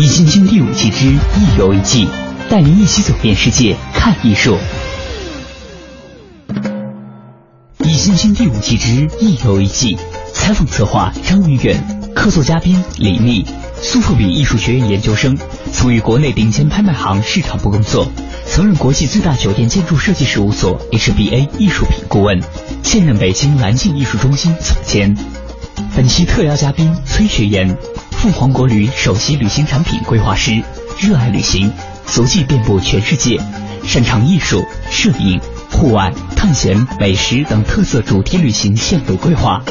易筋经第五季之一游一季，带您一起走遍世界，看艺术。易筋经第五季之一游一季。采访策划张云远，客座嘉宾李密，苏富比艺术学院研究生，曾于国内顶尖拍卖行市场部工作，曾任国际最大酒店建筑设计事务所 HBA 艺术品顾问，现任北京蓝镜艺术中心总监。本期特邀嘉宾崔学岩，凤凰国旅首席旅行产品规划师，热爱旅行，足迹遍布全世界，擅长艺术、摄影、户外、探险、美食等特色主题旅行线路规划。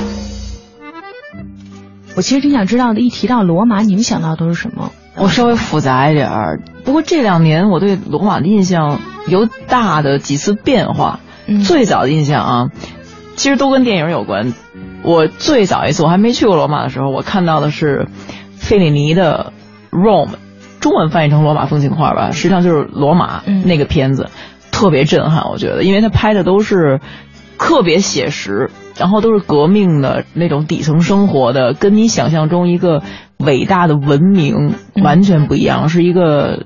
我其实挺想知道的，一提到罗马，你们想到都是什么？我稍微复杂一点儿，不过这两年我对罗马的印象有大的几次变化。嗯、最早的印象啊，其实都跟电影有关。我最早一次我还没去过罗马的时候，我看到的是费里尼的《Rome》，中文翻译成《罗马风情画》吧，实际上就是罗马那个片子，嗯、特别震撼。我觉得，因为他拍的都是特别写实。然后都是革命的那种底层生活的，跟你想象中一个伟大的文明完全不一样，嗯、是一个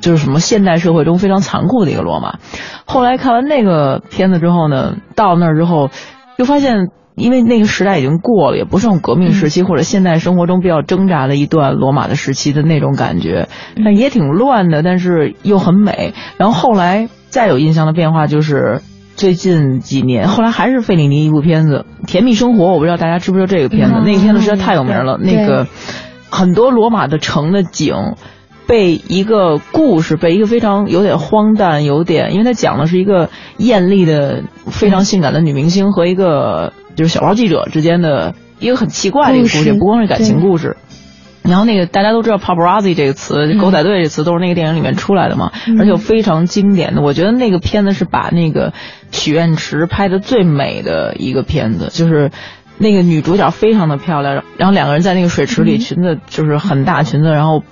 就是什么现代社会中非常残酷的一个罗马。后来看完那个片子之后呢，到那儿之后又发现，因为那个时代已经过了，也不是种革命时期、嗯、或者现代生活中比较挣扎的一段罗马的时期的那种感觉，但也挺乱的，但是又很美。然后后来再有印象的变化就是。最近几年，后来还是费里尼一部片子《甜蜜生活》，我不知道大家知不知道这个片子。嗯、那个片子实在太有名了。那个很多罗马的城的景，被一个故事，被一个非常有点荒诞，有点，因为它讲的是一个艳丽的、非常性感的女明星和一个就是小报记者之间的一个很奇怪的一个故事，不光是感情故事。然后那个大家都知道 paparazzi 这个词，嗯、狗仔队这词都是那个电影里面出来的嘛，嗯、而且有非常经典的。我觉得那个片子是把那个许愿池拍的最美的一个片子，就是那个女主角非常的漂亮，然后两个人在那个水池里，嗯、裙子就是很大裙子，然后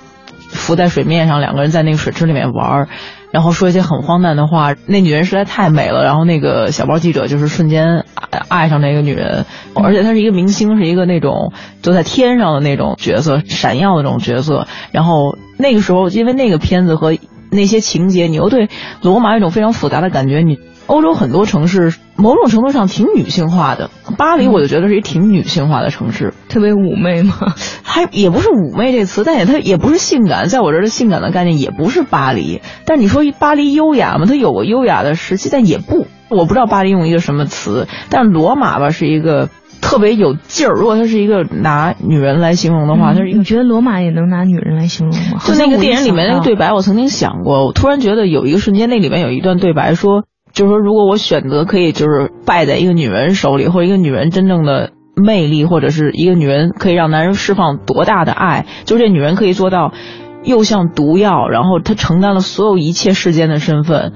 浮在水面上，两个人在那个水池里面玩。然后说一些很荒诞的话，那女人实在太美了。然后那个小报记者就是瞬间爱上那个女人，而且她是一个明星，是一个那种就在天上的那种角色，闪耀的那种角色。然后那个时候，因为那个片子和那些情节，你又对罗马有一种非常复杂的感觉。你欧洲很多城市某种程度上挺女性化的，巴黎我就觉得是一挺女性化的城市，特别妩媚吗？还也不是妩媚这词，但也它也不是性感，在我这儿的性感的概念也不是巴黎。但你说巴黎优雅吗？它有过优雅的时期，但也不，我不知道巴黎用一个什么词。但是罗马吧是一个特别有劲儿。如果它是一个拿女人来形容的话，它是一个。你觉得罗马也能拿女人来形容吗？就那个电影里面那个对白，我曾经想过，我突然觉得有一个瞬间，那里面有一段对白说。就是说，如果我选择可以，就是败在一个女人手里，或者一个女人真正的魅力，或者是一个女人可以让男人释放多大的爱，就这女人可以做到，又像毒药，然后她承担了所有一切世间的身份，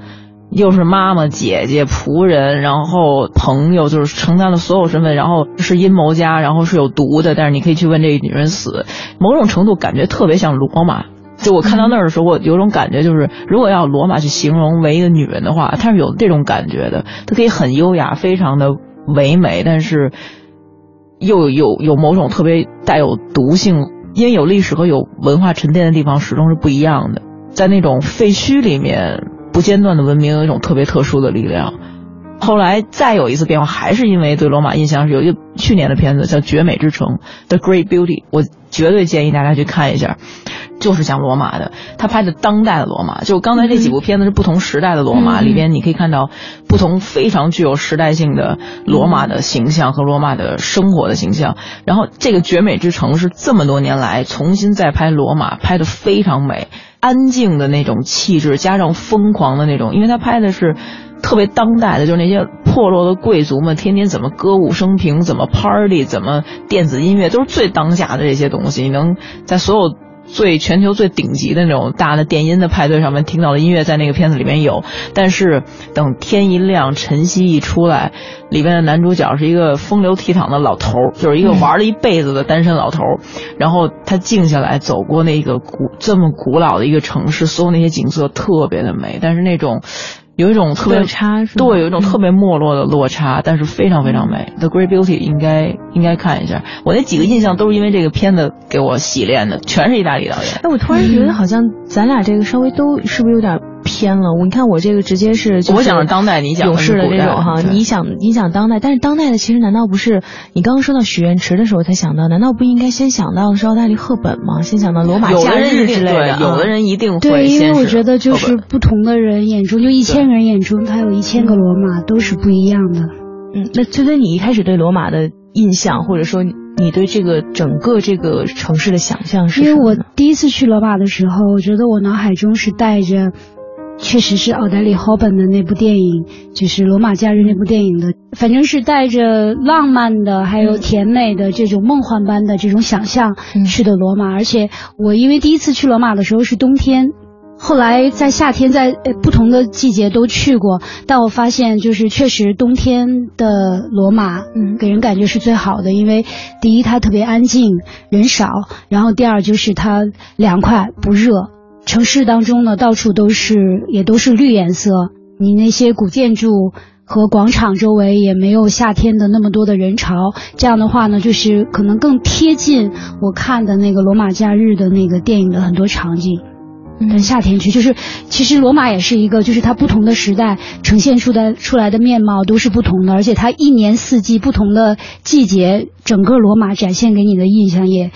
又是妈妈、姐姐、仆人，然后朋友，就是承担了所有身份，然后是阴谋家，然后是有毒的，但是你可以去问这个女人死，某种程度感觉特别像罗马。就我看到那儿的时候，我有种感觉，就是如果要罗马去形容为一个女人的话，她是有这种感觉的。她可以很优雅，非常的唯美，但是又有有某种特别带有毒性，因为有历史和有文化沉淀的地方始终是不一样的。在那种废墟里面不间断的文明，有一种特别特殊的力量。后来再有一次变化，还是因为对罗马印象是有一个去年的片子叫《绝美之城》The Great Beauty，我绝对建议大家去看一下，就是讲罗马的。他拍的当代的罗马，就刚才这几部片子是不同时代的罗马，里边你可以看到不同非常具有时代性的罗马的形象和罗马的生活的形象。然后这个《绝美之城》是这么多年来重新再拍罗马，拍的非常美，安静的那种气质加上疯狂的那种，因为他拍的是。特别当代的，就是那些破落的贵族们，天天怎么歌舞升平，怎么 party，怎么电子音乐，都是最当下的这些东西。你能在所有最全球最顶级的那种大的电音的派对上面听到的音乐，在那个片子里面有。但是等天一亮，晨曦一出来，里面的男主角是一个风流倜傥的老头，就是一个玩了一辈子的单身老头。然后他静下来，走过那个古这么古老的一个城市，所有那些景色特别的美，但是那种。有一种特别差，对，有一种特别没落的落差，但是非常非常美。The Great Beauty 应该应该看一下，我那几个印象都是因为这个片子给我洗练的，全是意大利导演。哎，我突然觉得好像咱俩这个稍微都是不是有点？偏了，我你看我这个直接是，我想是当代，你讲勇士的这种哈，你想你想当代，但是当代的其实难道不是你刚刚说到许愿池的时候才想到？难道不应该先想到的是奥黛丽赫本吗？先想到罗马假日之类的？有的人一定会对，因为我觉得就是不同的人眼中，就一千个人眼中，他有一千个罗马都是不一样的。嗯，那崔崔，你一开始对罗马的印象，或者说你对这个整个这个城市的想象是？因为我第一次去罗马的时候，我觉得我脑海中是带着。确实是奥黛丽·赫本的那部电影，就是《罗马假日》那部电影的，反正是带着浪漫的，还有甜美的这种梦幻般的这种想象去的罗马。而且我因为第一次去罗马的时候是冬天，后来在夏天在不同的季节都去过，但我发现就是确实冬天的罗马，嗯，给人感觉是最好的，因为第一它特别安静，人少，然后第二就是它凉快不热。城市当中呢，到处都是，也都是绿颜色。你那些古建筑和广场周围也没有夏天的那么多的人潮。这样的话呢，就是可能更贴近我看的那个罗马假日的那个电影的很多场景。但夏天去，就是其实罗马也是一个，就是它不同的时代呈现出的出来的面貌都是不同的，而且它一年四季不同的季节，整个罗马展现给你的印象也。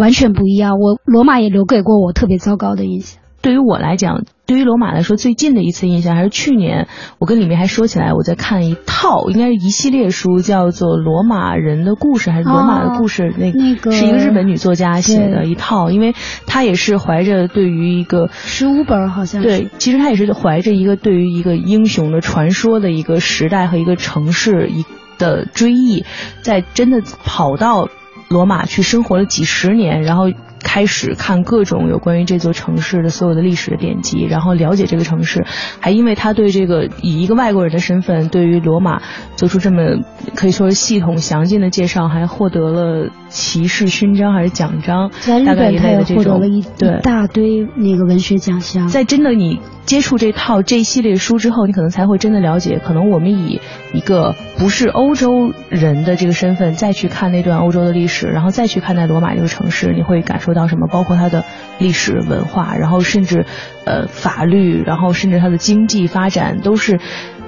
完全不一样，我罗马也留给过我特别糟糕的印象。对于我来讲，对于罗马来说，最近的一次印象还是去年，我跟李明还说起来，我在看一套，应该是一系列书，叫做《罗马人的故事》还是《罗马的故事》？那那个是一个日本女作家写的一套，因为她也是怀着对于一个十五本好像对，其实她也是怀着一个对于一个英雄的传说的一个时代和一个城市一的追忆，在真的跑到。罗马去生活了几十年，然后开始看各种有关于这座城市的所有的历史的典籍，然后了解这个城市，还因为他对这个以一个外国人的身份对于罗马做出这么可以说是系统详尽的介绍，还获得了骑士勋章还是奖章，在日本他也获得了一对大堆那个文学奖项，在真的你。接触这套这一系列书之后，你可能才会真的了解，可能我们以一个不是欧洲人的这个身份再去看那段欧洲的历史，然后再去看待罗马这个城市，你会感受到什么？包括它的历史文化，然后甚至呃法律，然后甚至它的经济发展都是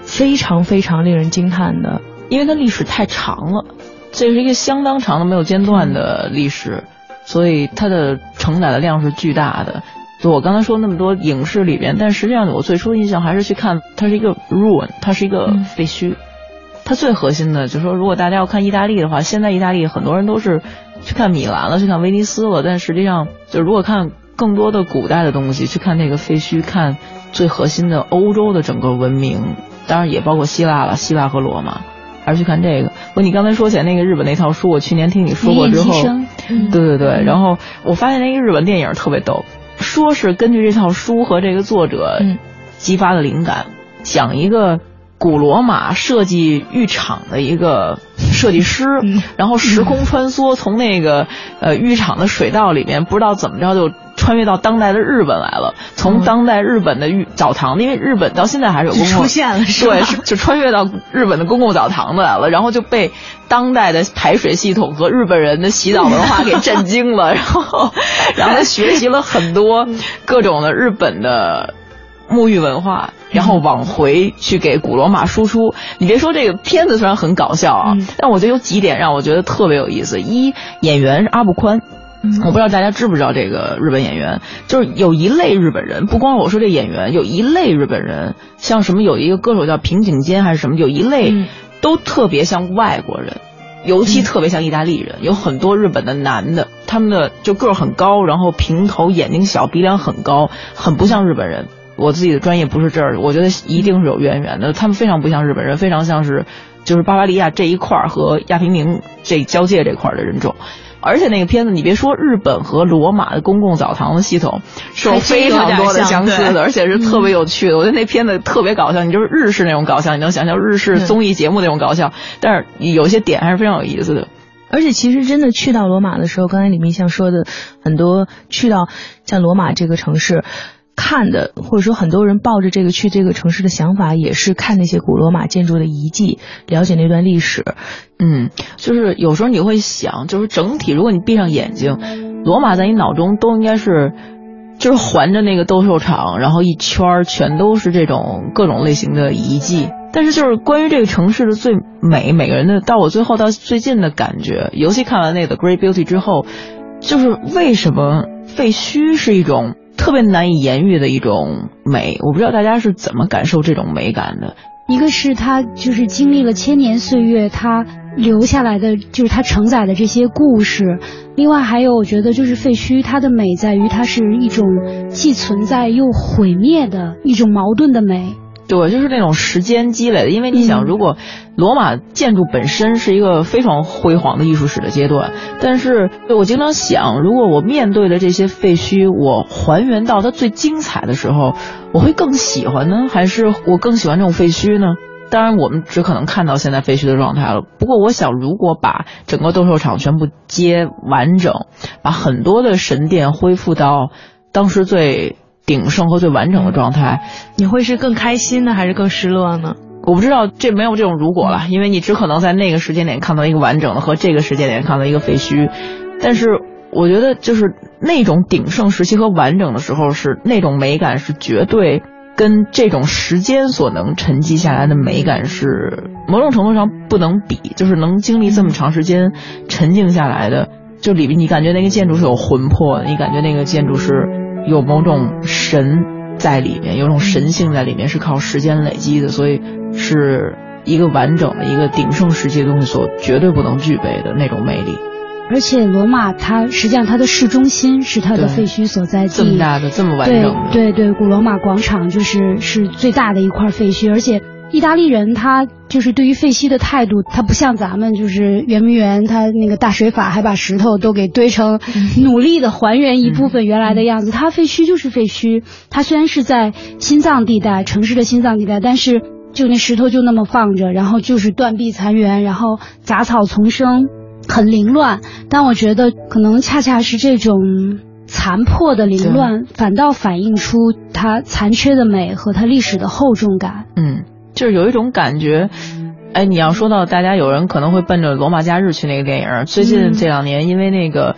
非常非常令人惊叹的，因为它历史太长了，这是一个相当长的没有间断的历史，所以它的承载的量是巨大的。就我刚才说那么多影视里边，但实际上我最初的印象还是去看它是一个 ruin，它是一个废墟。它最核心的就是说，如果大家要看意大利的话，现在意大利很多人都是去看米兰了，去看威尼斯了，但实际上就如果看更多的古代的东西，去看那个废墟，看最核心的欧洲的整个文明，当然也包括希腊了，希腊和罗马，还是去看这个。不，你刚才说起来那个日本那套书，我去年听你说过之后，对对对，然后我发现那个日本电影特别逗。说是根据这套书和这个作者激发的灵感，讲一个古罗马设计浴场的一个设计师，然后时空穿梭，从那个呃浴场的水道里面，不知道怎么着就穿越到当代的日本来了。从当代日本的浴澡堂，因为日本到现在还是有公共 出现了，是对，就穿越到日本的公共澡堂子来了，然后就被当代的排水系统和日本人的洗澡文化给震惊了，然后，然后他学习了很多各种的日本的。沐浴文化，然后往回去给古罗马输出。你别说这个片子虽然很搞笑啊，但我觉得有几点让我觉得特别有意思。一，演员是阿部宽，我不知道大家知不知道这个日本演员，就是有一类日本人，不光我说这演员，有一类日本人，像什么有一个歌手叫平井坚还是什么，有一类都特别像外国人，尤其特别像意大利人。有很多日本的男的，他们的就个儿很高，然后平头，眼睛小，鼻梁很高，很不像日本人。我自己的专业不是这儿，我觉得一定是有渊源的。他们非常不像日本人，非常像是就是巴伐利亚这一块儿和亚平宁这交界这块儿的人种。而且那个片子，你别说日本和罗马的公共澡堂的系统是有非常多的相似的，而且是特别有趣的。我觉得那片子特别搞笑，你就是日式那种搞笑，你能想象日式综艺节目那种搞笑，但是有些点还是非常有意思的。而且其实真的去到罗马的时候，刚才李明像说的很多，去到像罗马这个城市。看的，或者说很多人抱着这个去这个城市的想法，也是看那些古罗马建筑的遗迹，了解那段历史。嗯，就是有时候你会想，就是整体，如果你闭上眼睛，罗马在你脑中都应该是，就是环着那个斗兽场，然后一圈全都是这种各种类型的遗迹。但是就是关于这个城市的最美，每个人的到我最后到最近的感觉，尤其看完那个《Great Beauty》之后，就是为什么废墟是一种。特别难以言喻的一种美，我不知道大家是怎么感受这种美感的。一个是它就是经历了千年岁月，它留下来的就是它承载的这些故事。另外还有，我觉得就是废墟，它的美在于它是一种既存在又毁灭的一种矛盾的美。对，就是那种时间积累的，因为你想，如果罗马建筑本身是一个非常辉煌的艺术史的阶段，但是我经常想，如果我面对的这些废墟，我还原到它最精彩的时候，我会更喜欢呢，还是我更喜欢这种废墟呢？当然，我们只可能看到现在废墟的状态了。不过，我想，如果把整个斗兽场全部接完整，把很多的神殿恢复到当时最。鼎盛和最完整的状态，你会是更开心呢，还是更失落呢？我不知道，这没有这种如果了，因为你只可能在那个时间点看到一个完整的，和这个时间点看到一个废墟。但是，我觉得就是那种鼎盛时期和完整的时候，是那种美感是绝对跟这种时间所能沉积下来的美感是某种程度上不能比，就是能经历这么长时间沉静下来的，就里边你感觉那个建筑是有魂魄的，你感觉那个建筑是。有某种神在里面，有种神性在里面，是靠时间累积的，所以是一个完整的一个鼎盛时期的东西所绝对不能具备的那种魅力。而且罗马它实际上它的市中心是它的废墟所在地，这么大的这么完整的，对对，古罗马广场就是是最大的一块废墟，而且。意大利人他就是对于废墟的态度，他不像咱们就是圆明园，他那个大水法还把石头都给堆成，努力的还原一部分原来的样子。他废墟就是废墟，他虽然是在心脏地带，城市的心脏地带，但是就那石头就那么放着，然后就是断壁残垣，然后杂草丛生，很凌乱。但我觉得可能恰恰是这种残破的凌乱，反倒反映出它残缺的美和它历史的厚重感。嗯。就是有一种感觉，哎，你要说到大家有人可能会奔着《罗马假日》去那个电影，最近这两年因为那个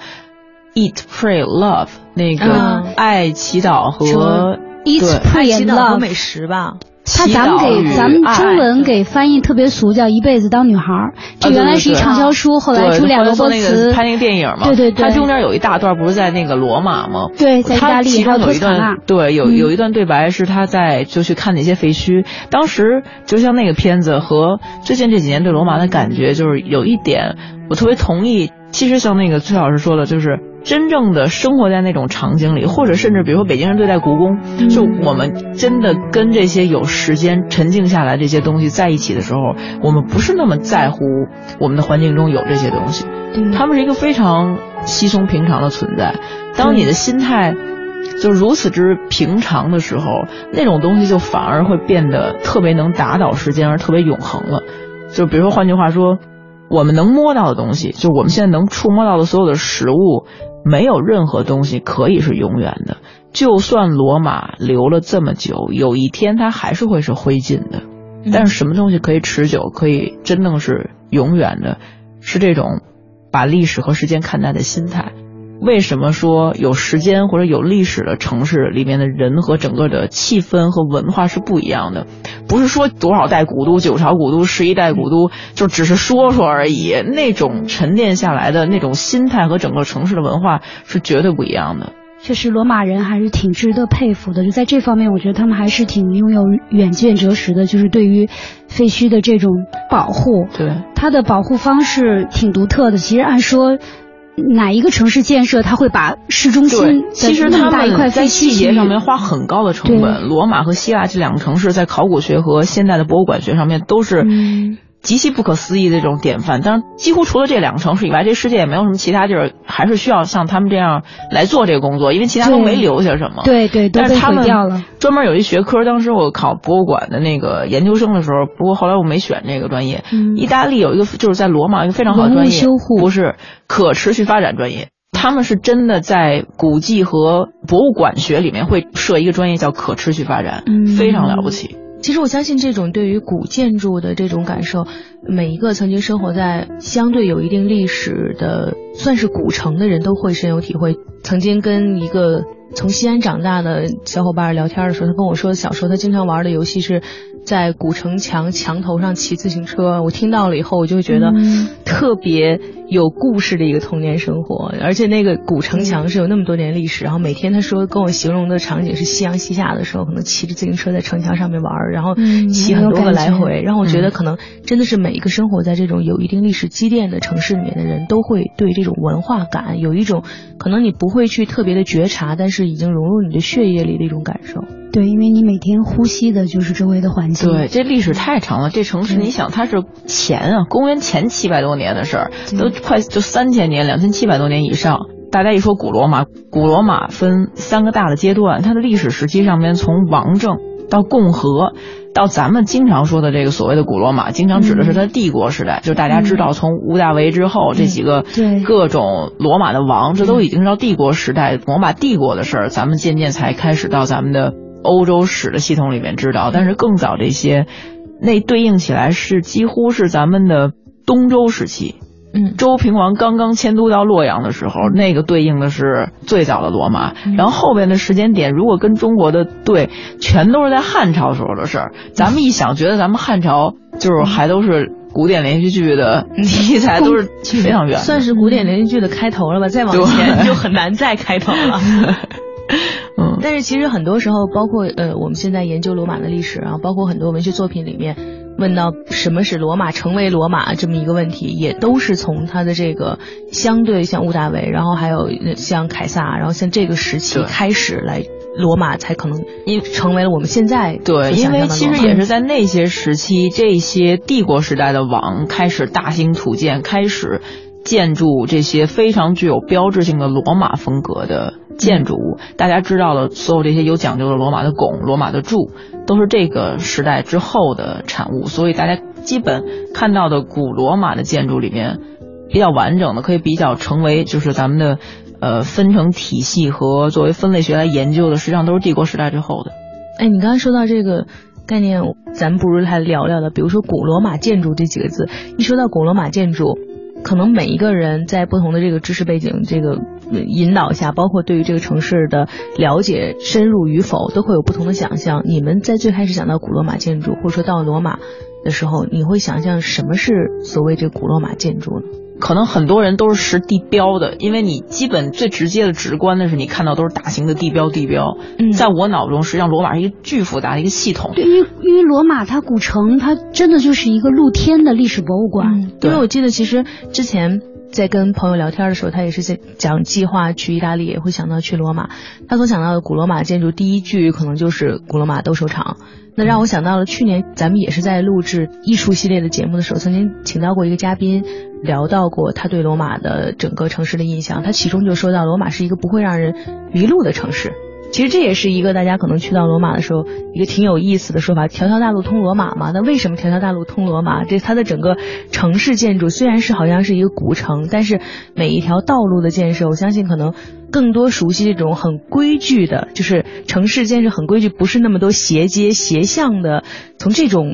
《Eat Pray Love》那个爱祈祷和 Eat Pray Love 美食吧。他咱们给咱们中文给翻译特别俗，叫一辈子当女孩儿。这原来是一畅销书，后来出两个歌词。拍那个电影嘛，对对对。它中间有一大段不是在那个罗马吗？对，在意大利还有一段，对，有有一段对白是他在就去看那些废墟。当时就像那个片子和最近这几年对罗马的感觉，就是有一点我特别同意。其实像那个崔老师说的，就是。真正的生活在那种场景里，或者甚至比如说北京人对待故宫，就我们真的跟这些有时间沉静下来这些东西在一起的时候，我们不是那么在乎我们的环境中有这些东西，他们是一个非常稀松平常的存在。当你的心态就如此之平常的时候，那种东西就反而会变得特别能打倒时间，而特别永恒了。就比如说，换句话说。我们能摸到的东西，就是我们现在能触摸到的所有的食物，没有任何东西可以是永远的。就算罗马留了这么久，有一天它还是会是灰烬的。但是什么东西可以持久，可以真正是永远的？是这种把历史和时间看待的心态。为什么说有时间或者有历史的城市里面的人和整个的气氛和文化是不一样的？不是说多少代古都、九朝古都、十一代古都，就只是说说而已。那种沉淀下来的那种心态和整个城市的文化是绝对不一样的。确实，罗马人还是挺值得佩服的。就在这方面，我觉得他们还是挺拥有远见卓识的。就是对于废墟的这种保护，对它的保护方式挺独特的。其实按说，哪一个城市建设，他会把市中心其实他们在细节上面花很高的成本。罗马和希腊这两个城市在考古学和现代的博物馆学上面都是。极其不可思议的这种典范，当然几乎除了这两个城市以外，这世界也没有什么其他地儿还是需要像他们这样来做这个工作，因为其他都没留下什么。对对，但是他们。专门有一学科，当时我考博物馆的那个研究生的时候，不过后来我没选这个专业。意大利有一个就是在罗马一个非常好的专业，修护不是可持续发展专业，他们是真的在古迹和博物馆学里面会设一个专业叫可持续发展，非常了不起。其实我相信这种对于古建筑的这种感受，每一个曾经生活在相对有一定历史的算是古城的人都会深有体会。曾经跟一个从西安长大的小伙伴聊天的时候，他跟我说，小时候他经常玩的游戏是。在古城墙墙头上骑自行车，我听到了以后，我就觉得特别有故事的一个童年生活。而且那个古城墙是有那么多年历史，然后每天他说跟我形容的场景是夕阳西下的时候，可能骑着自行车在城墙上面玩，然后骑很多个来回，让我觉得可能真的是每一个生活在这种有一定历史积淀的城市里面的人都会对这种文化感有一种可能你不会去特别的觉察，但是已经融入你的血液里的一种感受。对，因为你每天呼吸的就是周围的环境。对，这历史太长了。这城市，你想，它是前啊，公元前七百多年的事儿，都快就三千年，两千七百多年以上。大家一说古罗马，古罗马分三个大的阶段，它的历史时期上面从王政到共和，到咱们经常说的这个所谓的古罗马，经常指的是它帝国时代。就是大家知道，从屋大维之后，这几个各种罗马的王，这都已经是到帝国时代，罗马帝国的事儿。咱们渐渐才开始到咱们的。欧洲史的系统里面知道，但是更早这些，那对应起来是几乎是咱们的东周时期。嗯，周平王刚刚迁都到洛阳的时候，那个对应的是最早的罗马。然后后边的时间点，如果跟中国的对，全都是在汉朝时候的事儿。咱们一想，觉得咱们汉朝就是还都是古典连续剧的 题材，都是 非常远，算是古典连续剧的开头了吧？再往前就很难再开头了。嗯，但是其实很多时候，包括呃，我们现在研究罗马的历史然后，包括很多文学作品里面问到什么是罗马成为罗马这么一个问题，也都是从他的这个相对像屋大维，然后还有像凯撒，然后像这个时期开始来，罗马才可能因成为了我们现在对，因为其实也是在那些时期，这些帝国时代的王开始大兴土建，开始。建筑这些非常具有标志性的罗马风格的建筑物，大家知道的所有这些有讲究的罗马的拱、罗马的柱，都是这个时代之后的产物。所以大家基本看到的古罗马的建筑里面，比较完整的，可以比较成为就是咱们的呃分成体系和作为分类学来研究的，实际上都是帝国时代之后的。哎，你刚才说到这个概念，咱们不如来聊聊的，比如说古罗马建筑这几个字，一说到古罗马建筑。可能每一个人在不同的这个知识背景这个引导下，包括对于这个城市的了解深入与否，都会有不同的想象。你们在最开始想到古罗马建筑，或者说到罗马的时候，你会想象什么是所谓这古罗马建筑呢？可能很多人都是识地标的，因为你基本最直接的、直观的是你看到都是大型的地标。地标，嗯在我脑中，实际上罗马是一个巨复杂的一个系统。对，因为因为罗马它古城，它真的就是一个露天的历史博物馆。因为我记得，其实之前在跟朋友聊天的时候，他也是在讲计划去意大利，也会想到去罗马。他所想到的古罗马建筑，第一句可能就是古罗马斗兽场。那让我想到了去年咱们也是在录制艺术系列的节目的时候，曾经请到过一个嘉宾。聊到过他对罗马的整个城市的印象，他其中就说到罗马是一个不会让人迷路的城市。其实这也是一个大家可能去到罗马的时候一个挺有意思的说法，条条大路通罗马嘛。那为什么条条大路通罗马？这它的整个城市建筑虽然是好像是一个古城，但是每一条道路的建设，我相信可能更多熟悉这种很规矩的，就是城市建设很规矩，不是那么多斜街斜巷的，从这种。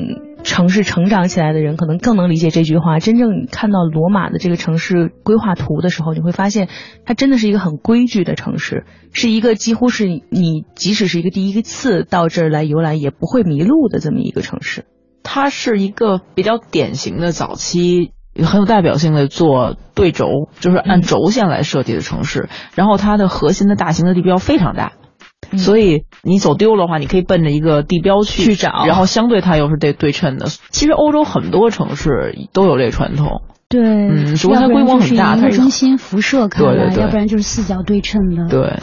城市成长起来的人可能更能理解这句话。真正看到罗马的这个城市规划图的时候，你会发现，它真的是一个很规矩的城市，是一个几乎是你即使是一个第一次到这儿来游览也不会迷路的这么一个城市。它是一个比较典型的早期很有代表性的做对轴，就是按轴线来设计的城市。然后它的核心的大型的地标非常大。所以你走丢了的话，你可以奔着一个地标去去找，然后相对它又是对对称的。其实欧洲很多城市都有这个传统，对，嗯，只不过它规模很大，它中心辐射开来，要不然就是四角对称的。对，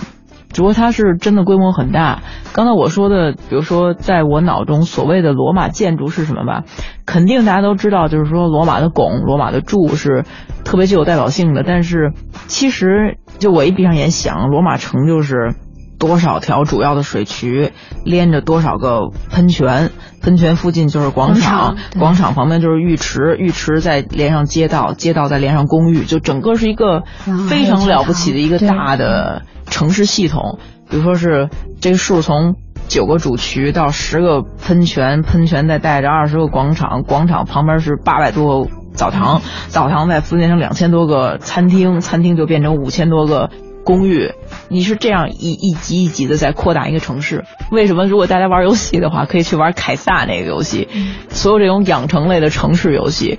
只不过它是真的规模很大。刚才我说的，比如说在我脑中所谓的罗马建筑是什么吧？肯定大家都知道，就是说罗马的拱、罗马的柱是特别具有代表性的。但是其实就我一闭上眼想，罗马城就是。多少条主要的水渠连着多少个喷泉，喷泉附近就是广场，广场旁边就是浴池，浴池再连上街道，街道再连上公寓，就整个是一个非常了不起的一个大的城市系统。比如说是这个数从九个主渠到十个喷泉，喷泉再带着二十个广场，广场旁边是八百多个澡堂，澡堂再分裂成两千多个餐厅，餐厅就变成五千多个。公寓，你是这样一一级一级的在扩大一个城市。为什么？如果大家玩游戏的话，可以去玩凯撒那个游戏。所有这种养成类的城市游戏，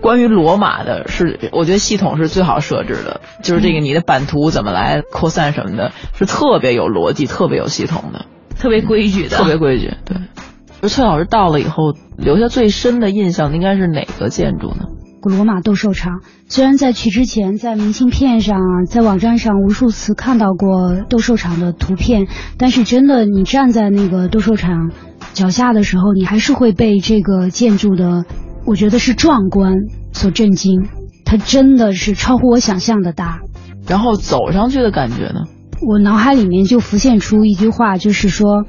关于罗马的是，我觉得系统是最好设置的，就是这个你的版图怎么来扩散什么的，是特别有逻辑、特别有系统的、特别规矩的。特别规矩，对。就崔老师到了以后，留下最深的印象应该是哪个建筑呢？罗马斗兽场，虽然在去之前，在明信片上啊，在网站上无数次看到过斗兽场的图片，但是真的，你站在那个斗兽场脚下的时候，你还是会被这个建筑的，我觉得是壮观所震惊。它真的是超乎我想象的大。然后走上去的感觉呢？我脑海里面就浮现出一句话，就是说。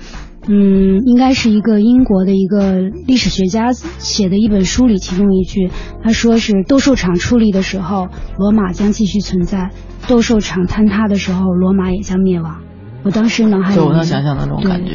嗯，应该是一个英国的一个历史学家写的一本书里，其中一句，他说是斗兽场矗立的时候，罗马将继续存在；斗兽场坍塌的时候，罗马也将灭亡。我当时脑海里，就我能想象那种感觉，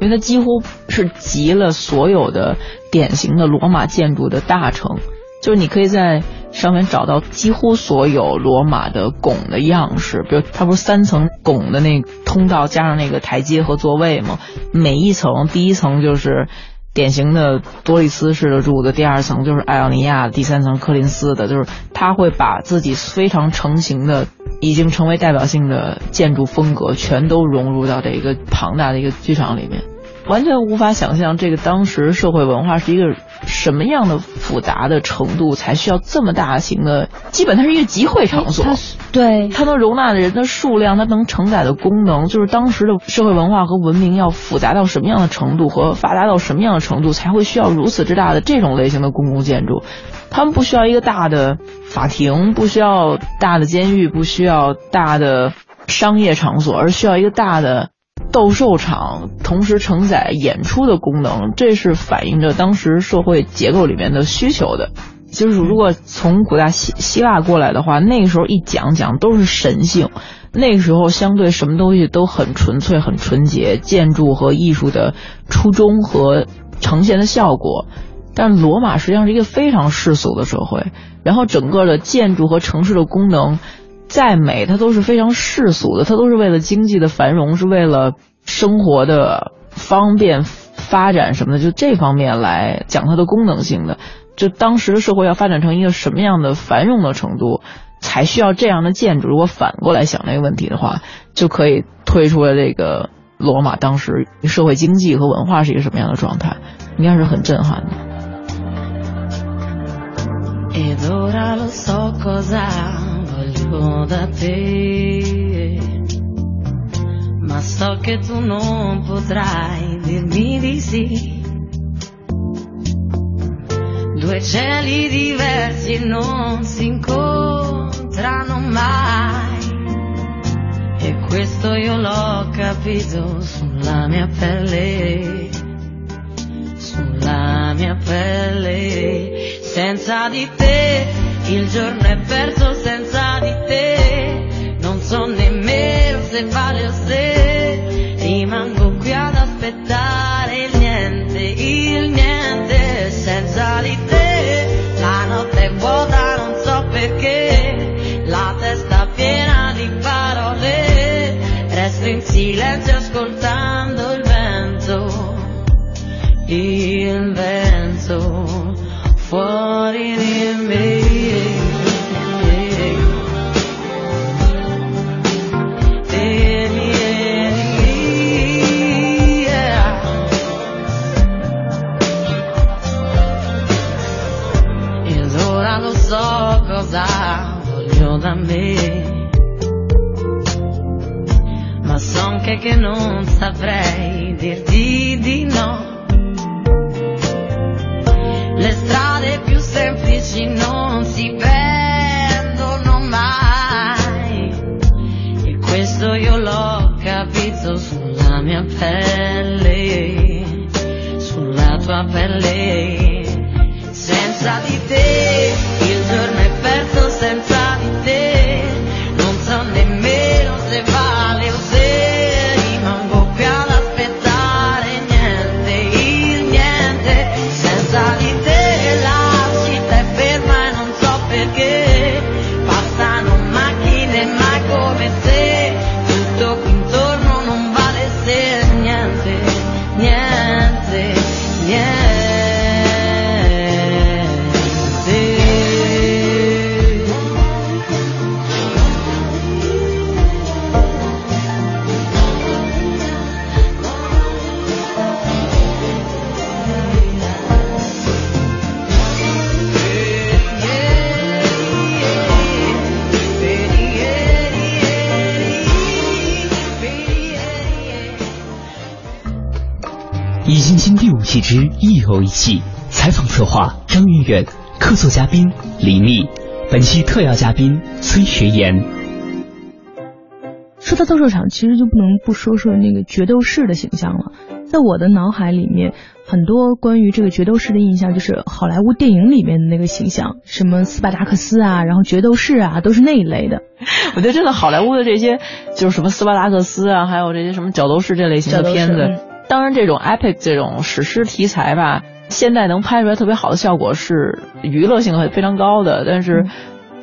因为它几乎是集了所有的典型的罗马建筑的大成。就是你可以在上面找到几乎所有罗马的拱的样式，比如它不是三层拱的那通道加上那个台阶和座位吗？每一层，第一层就是典型的多利斯式的柱子，第二层就是艾奥尼亚，第三层柯林斯的，就是他会把自己非常成型的、已经成为代表性的建筑风格全都融入到这一个庞大的一个剧场里面。完全无法想象这个当时社会文化是一个什么样的复杂的程度，才需要这么大型的，基本它是一个集会场所。对，它能容纳的人的数量，它能承载的功能，就是当时的社会文化和文明要复杂到什么样的程度和发达到什么样的程度，才会需要如此之大的这种类型的公共建筑。他们不需要一个大的法庭，不需要大的监狱，不需要大的商业场所，而需要一个大的。斗兽场同时承载演出的功能，这是反映着当时社会结构里面的需求的。就是如果从古代希希腊过来的话，那个时候一讲讲都是神性，那个时候相对什么东西都很纯粹、很纯洁，建筑和艺术的初衷和呈现的效果。但罗马实际上是一个非常世俗的社会，然后整个的建筑和城市的功能。再美，它都是非常世俗的，它都是为了经济的繁荣，是为了生活的方便发展什么的，就这方面来讲它的功能性的。就当时的社会要发展成一个什么样的繁荣的程度，才需要这样的建筑？如果反过来想这个问题的话，就可以推出了这个罗马当时社会经济和文化是一个什么样的状态，应该是很震撼的。Da te. Ma so che tu non potrai dirmi di sì. Due cieli diversi non si incontrano mai. E questo io l'ho capito sulla mia pelle, sulla mia pelle. Senza di te il giorno è perso, senza se vale o se rimango qui ad aspettare il niente, il niente. Senza di te la notte è vuota, non so perché la testa piena di parole resto in silenzio ascoltando il vento, il vento cosa voglio da me ma so anche che non saprei dirti di no. Le strade più semplici non si perdono mai. E questo io l'ho capito sulla mia pelle, sulla tua pelle. 之一游一季，采访策划张云远，客座嘉宾李密，本期特邀嘉宾崔学言。说到斗兽场，其实就不能不说说那个决斗士的形象了。在我的脑海里面，很多关于这个决斗士的印象就是好莱坞电影里面的那个形象，什么斯巴达克斯啊，然后决斗士啊，都是那一类的。我觉得真的好莱坞的这些，就是什么斯巴达克斯啊，还有这些什么角斗士这类型的片子，当然这种 epic 这种史诗题材吧，现在能拍出来特别好的效果是娱乐性非常高的，但是。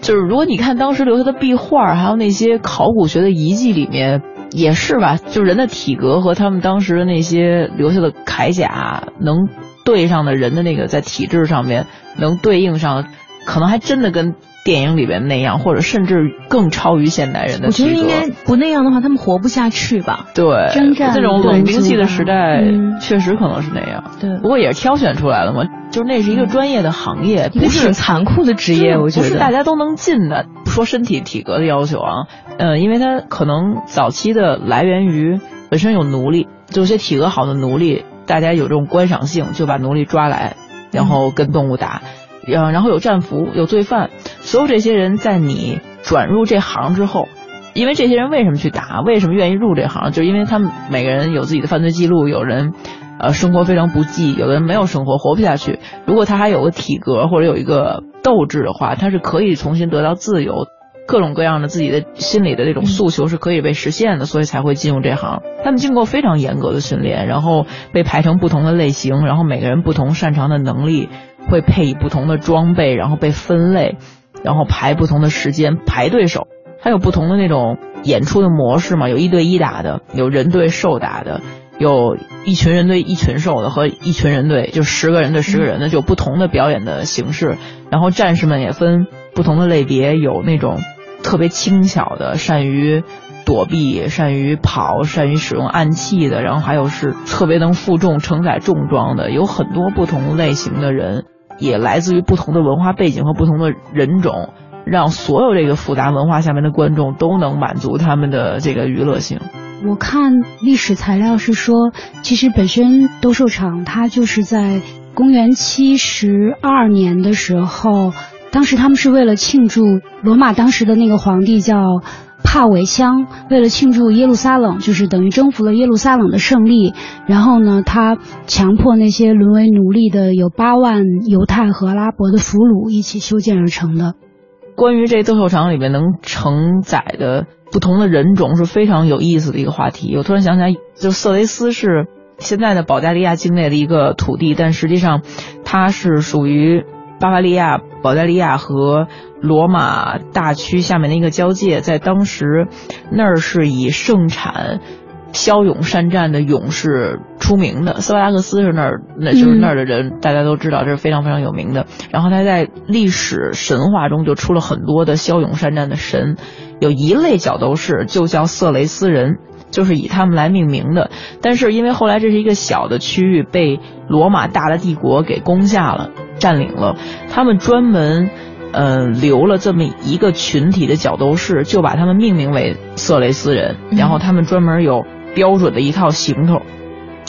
就是如果你看当时留下的壁画，还有那些考古学的遗迹里面，也是吧，就人的体格和他们当时的那些留下的铠甲能对上的人的那个在体质上面能对应上，可能还真的跟电影里边那样，或者甚至更超于现代人的我觉。得应该不那样的话，他们活不下去吧？对，征战这种冷兵器的时代，嗯确实可能是那样。对不过也是挑选出来的嘛，就是那是一个专业的行业，不是挺残酷的职业，我觉不是。大家都能进的。不说身体体格的要求啊，呃，因为它可能早期的来源于本身有奴隶，就有些体格好的奴隶，大家有这种观赏性，就把奴隶抓来，然后跟动物打。呃，然后有战俘，有罪犯，所有这些人在你转入这行之后，因为这些人为什么去打，为什么愿意入这行，就是因为他们每个人有自己的犯罪记录，有人呃生活非常不济，有的人没有生活，活不下去。如果他还有个体格或者有一个斗志的话，他是可以重新得到自由。各种各样的自己的心理的这种诉求是可以被实现的，所以才会进入这行。他们经过非常严格的训练，然后被排成不同的类型，然后每个人不同擅长的能力会配以不同的装备，然后被分类，然后排不同的时间排对手。还有不同的那种演出的模式嘛，有一对一打的，有人对兽打的，有一群人对一群兽的和一群人对就十个人对十个人的，就不同的表演的形式。然后战士们也分不同的类别，有那种特别轻巧的，善于躲避、善于跑、善于使用暗器的，然后还有是特别能负重、承载重装的，有很多不同类型的人，也来自于不同的文化背景和不同的人种。让所有这个复杂文化下面的观众都能满足他们的这个娱乐性。我看历史材料是说，其实本身斗兽场它就是在公元七十二年的时候当时他们是为了庆祝罗马当时的那个皇帝叫帕维香，为了庆祝耶路撒冷，就是等于征服了耶路撒冷的胜利，然后呢，他强迫那些沦为奴隶的有八万犹太和阿拉伯的俘虏一起修建而成的。关于这斗兽场里面能承载的不同的人种是非常有意思的一个话题。我突然想起来，就色雷斯是现在的保加利亚境内的一个土地，但实际上它是属于巴伐利亚、保加利亚和罗马大区下面的一个交界，在当时那儿是以盛产。骁勇善战的勇士出名的，斯巴达克斯是那儿，那就是那儿的人，大家都知道这是非常非常有名的。然后他在历史神话中就出了很多的骁勇善战的神，有一类角斗士就叫色雷斯人，就是以他们来命名的。但是因为后来这是一个小的区域被罗马大的帝国给攻下了、占领了，他们专门，呃，留了这么一个群体的角斗士，就把他们命名为色雷斯人，然后他们专门有。标准的一套行头，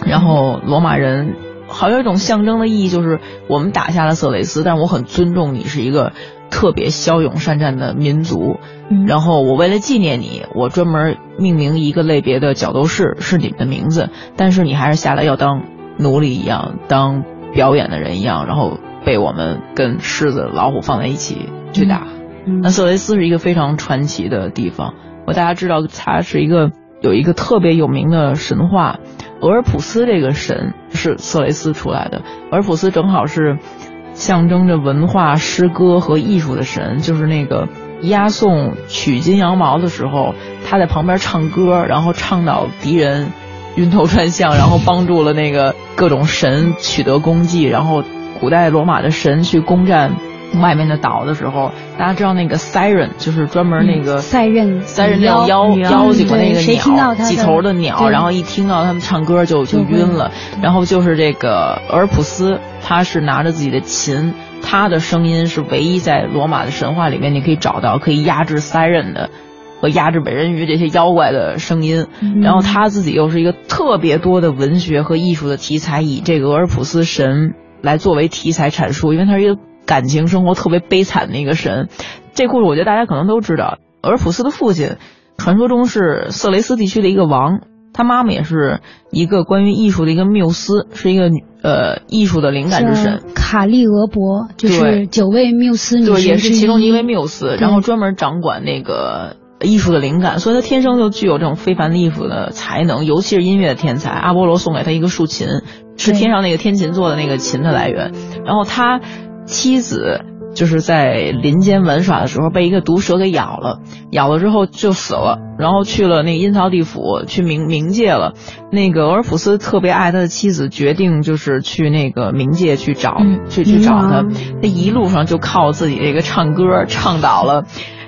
然后罗马人好有一种象征的意义，就是我们打下了色雷斯，但我很尊重你是一个特别骁勇善战的民族，然后我为了纪念你，我专门命名一个类别的角斗士是你们的名字，但是你还是下来要当奴隶一样，当表演的人一样，然后被我们跟狮子、老虎放在一起去打。那色雷斯是一个非常传奇的地方，我大家知道它是一个。有一个特别有名的神话，俄尔普斯这个神是色雷斯出来的。俄尔普斯正好是象征着文化、诗歌和艺术的神，就是那个押送取金羊毛的时候，他在旁边唱歌，然后倡导敌人晕头转向，然后帮助了那个各种神取得功绩，然后古代罗马的神去攻占。外面的岛的时候，大家知道那个 siren 就是专门那个赛壬赛壬那种妖妖精的那个鸟，几头的鸟，然后一听到他们唱歌就就晕了。然后就是这个俄尔普斯，他是拿着自己的琴，他的声音是唯一在罗马的神话里面你可以找到可以压制 siren 的和压制美人鱼这些妖怪的声音。然后他自己又是一个特别多的文学和艺术的题材，以这个俄尔普斯神来作为题材阐述，因为他是一个。感情生活特别悲惨的一个神，这故事我觉得大家可能都知道。俄尔普斯的父亲，传说中是色雷斯地区的一个王，他妈妈也是一个关于艺术的一个缪斯，是一个呃艺术的灵感之神。卡利俄伯就是九位缪斯女对，也是其中一位缪斯，然后专门掌管那个艺术的灵感，所以他天生就具有这种非凡的艺术的才能，尤其是音乐的天才。阿波罗送给他一个竖琴，是天上那个天琴做的那个琴的来源，然后他。妻子就是在林间玩耍的时候被一个毒蛇给咬了，咬了之后就死了，然后去了那个阴曹地府去冥冥界了。那个俄尔普斯特别爱他的妻子，决定就是去那个冥界去找，去去找他。他一路上就靠自己这个唱歌唱倒了，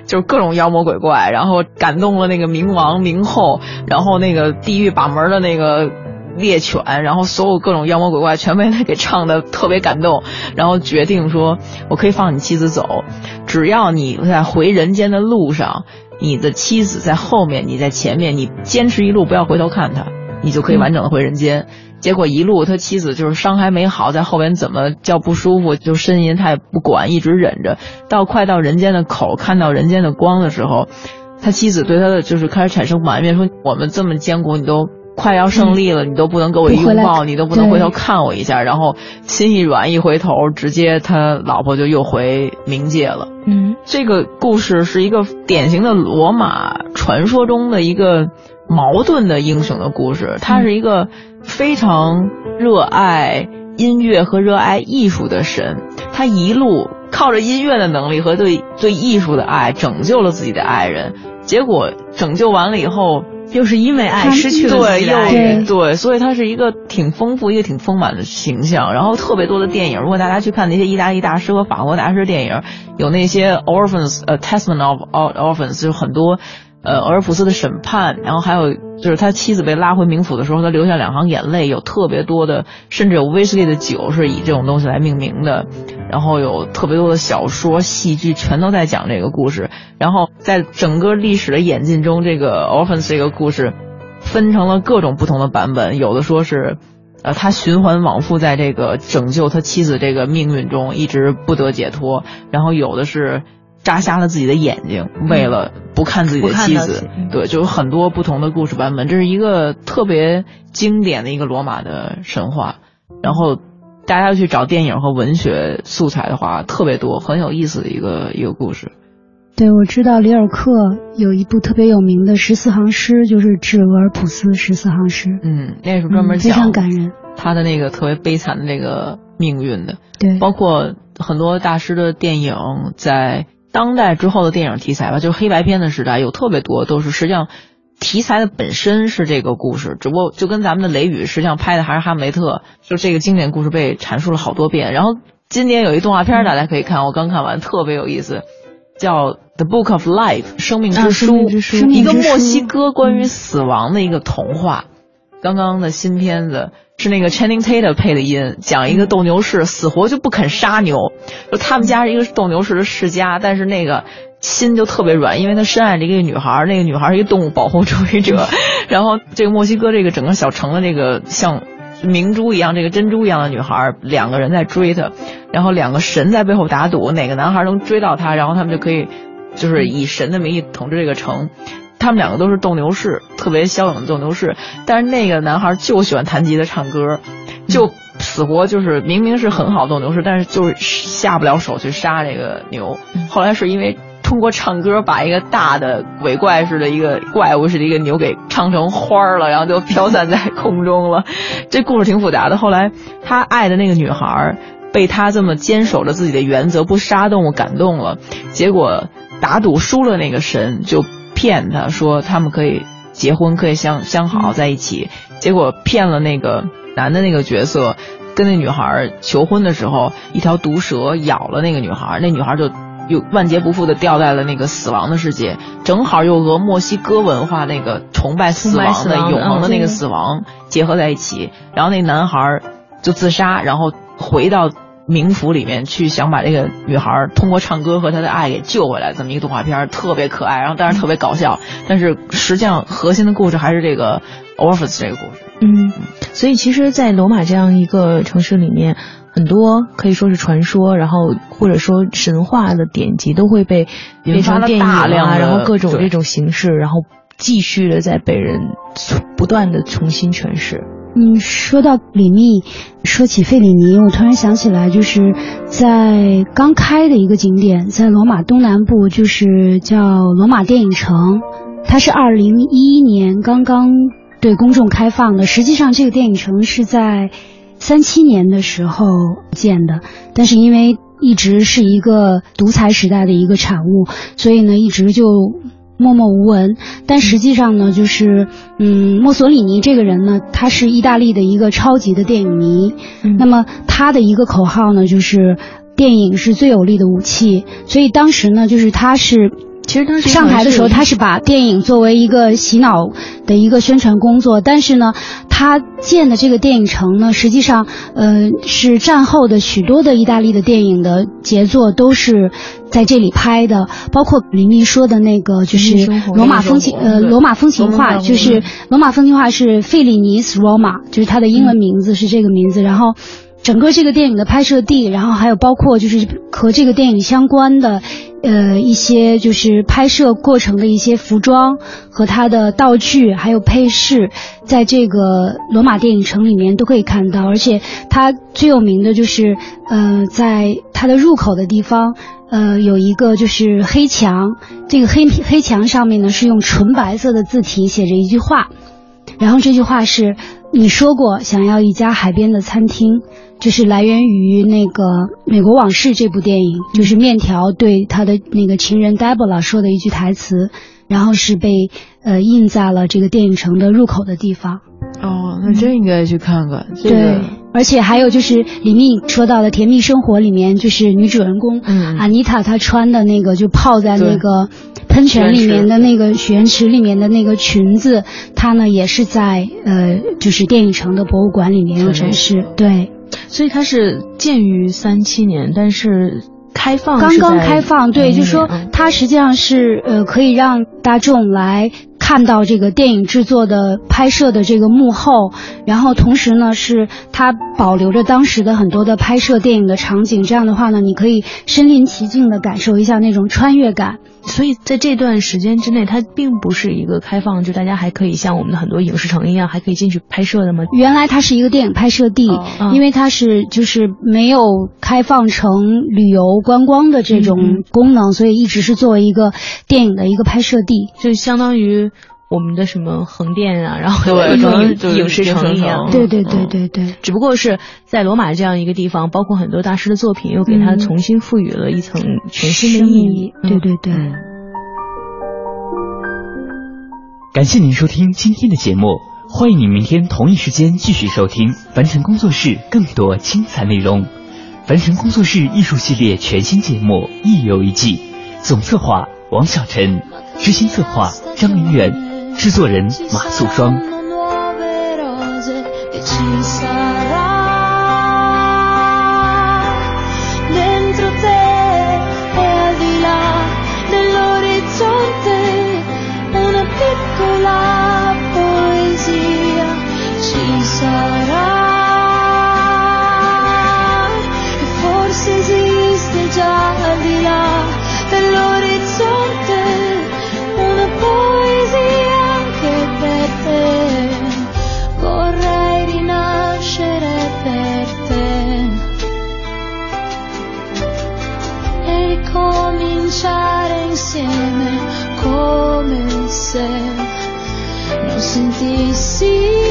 就是各种妖魔鬼怪，然后感动了那个冥王冥后，然后那个地狱把门的那个。猎犬，然后所有各种妖魔鬼怪全被他给唱的特别感动，然后决定说，我可以放你妻子走，只要你在回人间的路上，你的妻子在后面，你在前面，你坚持一路不要回头看他，你就可以完整的回人间。结果一路他妻子就是伤还没好，在后边怎么叫不舒服就呻吟，他也不管，一直忍着，到快到人间的口，看到人间的光的时候，他妻子对他的就是开始产生埋怨，说我们这么艰苦，你都。快要胜利了，你都不能给我一拥抱，你都不能回头看我一下，然后心一软，一回头，直接他老婆就又回冥界了。嗯，这个故事是一个典型的罗马传说中的一个矛盾的英雄的故事。他是一个非常热爱音乐和热爱艺术的神，他一路靠着音乐的能力和对对艺术的爱拯救了自己的爱人，结果拯救完了以后。又是因为爱失去了对，又对，所以他是一个挺丰富、一个挺丰满的形象。然后特别多的电影，如果大家去看那些意大利大师和法国大师电影，有那些 Orphans，呃，Testament of Orphans，就很多。呃，俄尔普斯的审判，然后还有就是他妻子被拉回冥府的时候，他留下两行眼泪，有特别多的，甚至有威士忌的酒是以这种东西来命名的，然后有特别多的小说、戏剧全都在讲这个故事。然后在整个历史的演进中，这个 orphan 这个故事分成了各种不同的版本，有的说是呃，他循环往复在这个拯救他妻子这个命运中，一直不得解脱。然后有的是扎瞎了自己的眼睛，为了不看自己的妻子。对，就有很多不同的故事版本。这是一个特别经典的一个罗马的神话。然后大家要去找电影和文学素材的话，特别多，很有意思的一个一个故事。对，我知道里尔克有一部特别有名的十四行诗，就是《致俄尔普斯十四行诗》。嗯，那是专门非常感人，他的那个特别悲惨的那个命运的。对，包括很多大师的电影，在当代之后的电影题材吧，就是黑白片的时代，有特别多都是实际上题材的本身是这个故事，只不过就跟咱们的《雷雨》实际上拍的还是《哈姆雷特》，就这个经典故事被阐述了好多遍。然后今年有一动画片大家可以看，我刚看完，特别有意思。叫《The Book of Life》生命之书，一个墨西哥关于死亡的一个童话。刚刚的新片子是那个 Channing Tatum 配的音，讲一个斗牛士死活就不肯杀牛，就他们家是一个斗牛士的世家，但是那个心就特别软，因为他深爱着一个女孩，那个女孩是一个动物保护主义者，然后这个墨西哥这个整个小城的这个像。明珠一样，这个珍珠一样的女孩，两个人在追她，然后两个神在背后打赌，哪个男孩能追到她，然后他们就可以，就是以神的名义统治这个城。他们两个都是斗牛士，特别骁勇的斗牛士，但是那个男孩就喜欢弹吉他唱歌，就死活就是明明是很好斗牛士，但是就是下不了手去杀这个牛。后来是因为。通过唱歌把一个大的鬼怪似的一个怪物似的一个牛给唱成花了，然后就飘散在空中了。这故事挺复杂的。后来他爱的那个女孩被他这么坚守着自己的原则不杀动物感动了，结果打赌输了那个神就骗他说他们可以结婚可以相相好在一起，结果骗了那个男的那个角色跟那女孩求婚的时候，一条毒蛇咬了那个女孩，那女孩就。又万劫不复的掉在了那个死亡的世界，正好又和墨西哥文化那个崇拜死亡的永恒的那个死亡结合在一起。然后那男孩就自杀，然后回到冥府里面去，想把这个女孩通过唱歌和她的爱给救回来。这么一个动画片，特别可爱，然后当然特别搞笑。但是实际上核心的故事还是这个 Orpheus 这个故事。嗯，所以其实，在罗马这样一个城市里面。很多可以说是传说，然后或者说神话的典籍都会被变成电影啊，然后各种这种形式，然后继续的在被人不断的重新诠释。嗯，说到李密，说起费里尼，我突然想起来，就是在刚开的一个景点，在罗马东南部，就是叫罗马电影城，它是二零一一年刚刚对公众开放的。实际上，这个电影城是在。三七年的时候建的，但是因为一直是一个独裁时代的一个产物，所以呢一直就默默无闻。但实际上呢，就是嗯，墨索里尼这个人呢，他是意大利的一个超级的电影迷。那么他的一个口号呢，就是电影是最有力的武器。所以当时呢，就是他是。其实当时上台的时候，他是把电影作为一个洗脑的一个宣传工作，但是呢，他建的这个电影城呢，实际上，呃，是战后的许多的意大利的电影的杰作都是在这里拍的，包括林立说的那个就是《罗马风情》呃，《罗马风情画》，就是《罗马风情画》是费里尼斯罗马，就是它的英文名字是这个名字，然后。整个这个电影的拍摄地，然后还有包括就是和这个电影相关的，呃，一些就是拍摄过程的一些服装和它的道具，还有配饰，在这个罗马电影城里面都可以看到。而且它最有名的就是，呃，在它的入口的地方，呃，有一个就是黑墙，这个黑黑墙上面呢是用纯白色的字体写着一句话，然后这句话是你说过想要一家海边的餐厅。就是来源于那个《美国往事》这部电影，就是面条对他的那个情人 Debra 说的一句台词，然后是被呃印在了这个电影城的入口的地方。哦，那真应该去看看。对，而且还有就是李密说到的《甜蜜生活》里面，就是女主人公阿妮塔她穿的那个就泡在那个喷泉里面的那个许愿池里面的那个裙子，它呢也是在呃就是电影城的博物馆里面有展示。对。所以它是建于三七年，但是开放刚刚开放，对，就是说它实际上是呃可以让大众来。看到这个电影制作的拍摄的这个幕后，然后同时呢是它保留着当时的很多的拍摄电影的场景，这样的话呢，你可以身临其境的感受一下那种穿越感。所以在这段时间之内，它并不是一个开放，就大家还可以像我们的很多影视城一样，还可以进去拍摄的吗？原来它是一个电影拍摄地，嗯因为它是就是没有开放成旅游观光的这种功能，所以一直是作为一个电影的一个拍摄地。就相当于我们的什么横店啊，然后对有一种影视城一样。对对对对对。只不过是在罗马这样一个地方，包括很多大师的作品，又给它嗯重新赋予了一层全新的意义。嗯对对对。感谢您收听今天的节目，欢迎你明天同一时间继续收听凡尘工作室更多精彩内容。凡尘工作室艺术系列全新节目《一游一季》，总策划王小晨，执行策划张明远，制作人马素双。no sentí. Si...